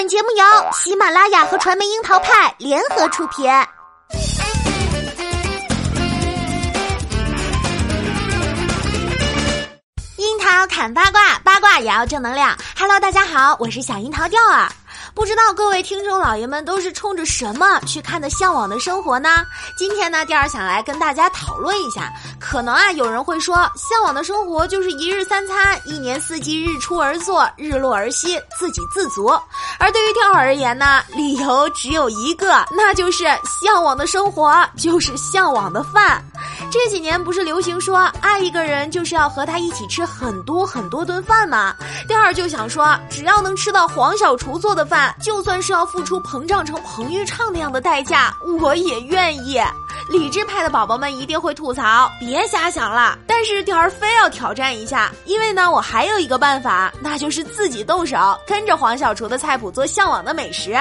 本节目由喜马拉雅和传媒樱桃派联合出品。樱桃砍八卦，八卦也要正能量。Hello，大家好，我是小樱桃调儿。不知道各位听众老爷们都是冲着什么去看的《向往的生活》呢？今天呢，调儿想来跟大家讨论一下。可能啊，有人会说，《向往的生活》就是一日三餐，一年四季，日出而作，日落而息，自给自足。而对于调儿而言呢，理由只有一个，那就是向往的生活就是向往的饭。这几年不是流行说爱一个人就是要和他一起吃很多很多顿饭吗？钓儿就想说，只要能吃到黄小厨做的饭，就算是要付出膨胀成彭昱畅那样的代价，我也愿意。理智派的宝宝们一定会吐槽，别瞎想了。但是调儿非要挑战一下，因为呢，我还有一个办法，那就是自己动手，跟着黄小厨的菜谱做向往的美食。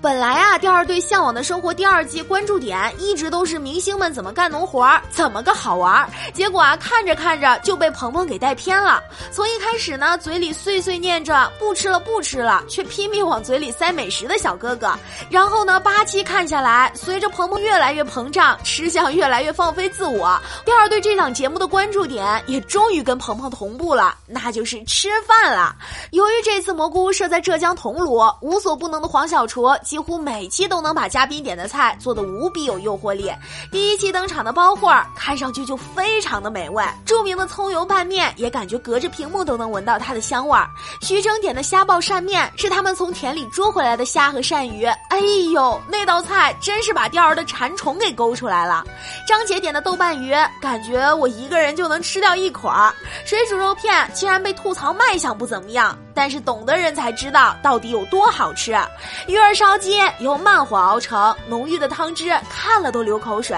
本来啊，调儿对《向往的生活》第二季关注点一直都是明星们怎么干农活儿，怎么个好玩儿。结果啊，看着看着就被鹏鹏给带偏了。从一开始呢，嘴里碎碎念着不吃了不吃了，却拼命往嘴里塞美食的小哥哥。然后呢，八期看下来，随着鹏鹏越来越膨胀。吃相越来越放飞自我，第二对这档节目的关注点也终于跟鹏鹏同步了，那就是吃饭了。由于这次蘑菇屋设在浙江桐庐，无所不能的黄小厨几乎每期都能把嘉宾点的菜做得无比有诱惑力。第一期登场的包货看上去就非常的美味，著名的葱油拌面也感觉隔着屏幕都能闻到它的香味儿。徐峥点的虾爆鳝面是他们从田里捉回来的虾和鳝鱼，哎呦，那道菜真是把钓儿的馋虫给勾出来。来了，张姐点的豆瓣鱼，感觉我一个人就能吃掉一捆儿。水煮肉片竟然被吐槽卖相不怎么样，但是懂的人才知道到底有多好吃。鱼儿烧鸡由慢火熬成，浓郁的汤汁看了都流口水。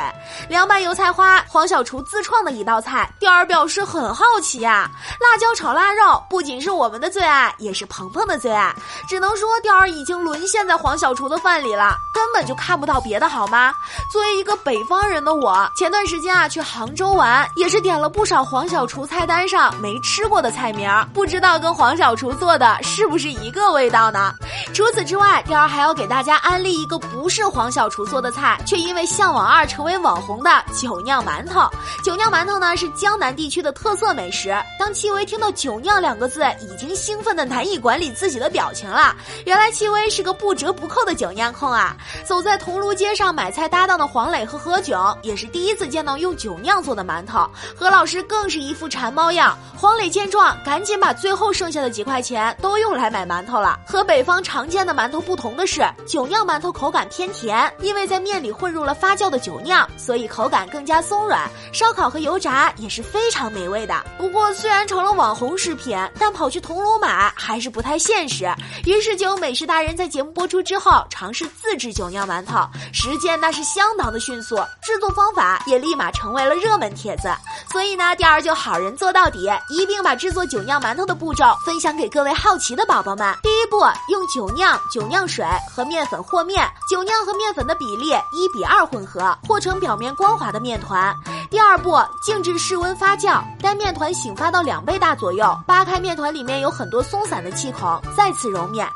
凉拌油菜花，黄小厨自创的一道菜，钓儿表示很好奇呀。辣椒炒腊肉不仅是我们的最爱，也是鹏鹏的最爱。只能说钓儿已经沦陷在黄小厨的饭里了，根本就看不到别的好吗？作为一个北。方人的我，前段时间啊去杭州玩，也是点了不少黄小厨菜单上没吃过的菜名，不知道跟黄小厨做做的是不是一个味道呢？除此之外，第儿还要给大家安利一个不是黄小厨做的菜，却因为向往二成为网红的酒酿馒头。酒酿馒头呢是江南地区的特色美食。当戚薇听到酒酿两个字，已经兴奋的难以管理自己的表情了。原来戚薇是个不折不扣的酒酿控啊！走在桐庐街上买菜搭档的黄磊和何。炅也是第一次见到用酒酿做的馒头，何老师更是一副馋猫样。黄磊见状，赶紧把最后剩下的几块钱钱都用来买馒头了。和北方常见的馒头不同的是，酒酿馒头口感偏甜，因为在面里混入了发酵的酒酿，所以口感更加松软。烧烤和油炸也是非常美味的。不过虽然成了网红食品，但跑去桐庐买还是不太现实。于是就有美食达人在节目播出之后尝试自制酒酿馒头，实践那是相当的迅速。制作方法也立马成为了热门帖子，所以呢，第二就好人做到底，一并把制作酒酿馒头的步骤分享给各位好奇的宝宝们。第一步，用酒酿、酒酿水和面粉和面，酒酿和面粉的比例一比二混合，和成表面光滑的面团。第二步，静置室温发酵，待面团醒发到两倍大左右，扒开面团里面有很多松散的气孔，再次揉面。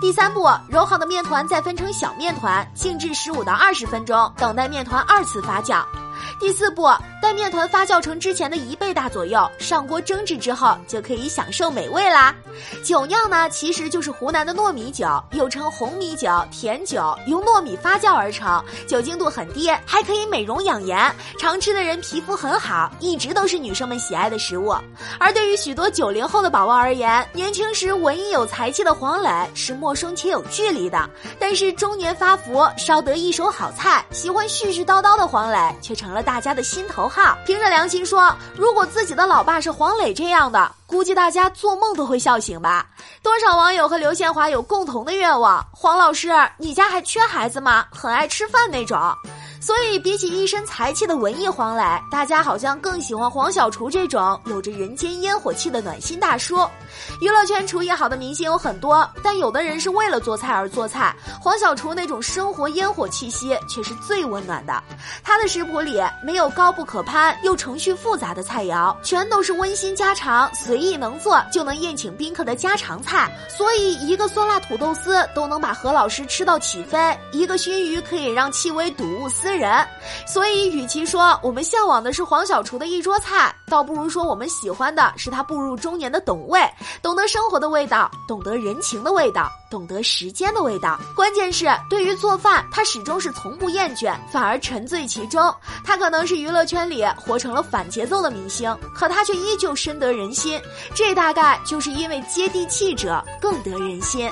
第三步，揉好的面团再分成小面团，静置十五到二十分钟，等待面团二次发酵。第四步，待面团发酵成之前的一倍大左右，上锅蒸制之后，就可以享受美味啦。酒酿呢，其实就是湖南的糯米酒，又称红米酒、甜酒，由糯米发酵而成，酒精度很低，还可以美容养颜，常吃的人皮肤很好，一直都是女生们喜爱的食物。而对于许多九零后的宝宝而言，年轻时文艺有才气的黄磊是陌生且有距离的，但是中年发福，烧得一手好菜，喜欢絮絮叨叨的黄磊却成了大家的心头号。凭着良心说，如果自己的老爸是黄磊这样的。估计大家做梦都会笑醒吧？多少网友和刘宪华有共同的愿望？黄老师，你家还缺孩子吗？很爱吃饭那种。所以比起一身才气的文艺黄磊，大家好像更喜欢黄小厨这种有着人间烟火气的暖心大叔。娱乐圈厨艺好的明星有很多，但有的人是为了做菜而做菜。黄小厨那种生活烟火气息却是最温暖的。他的食谱里没有高不可攀又程序复杂的菜肴，全都是温馨家常、随意能做就能宴请宾客的家常菜。所以一个酸辣土豆丝都能把何老师吃到起飞，一个熏鱼可以让戚薇睹物思人。所以，与其说我们向往的是黄小厨的一桌菜，倒不如说我们喜欢的是他步入中年的懂味。懂得生活的味道，懂得人情的味道，懂得时间的味道。关键是，对于做饭，他始终是从不厌倦，反而沉醉其中。他可能是娱乐圈里活成了反节奏的明星，可他却依旧深得人心。这大概就是因为接地气者更得人心。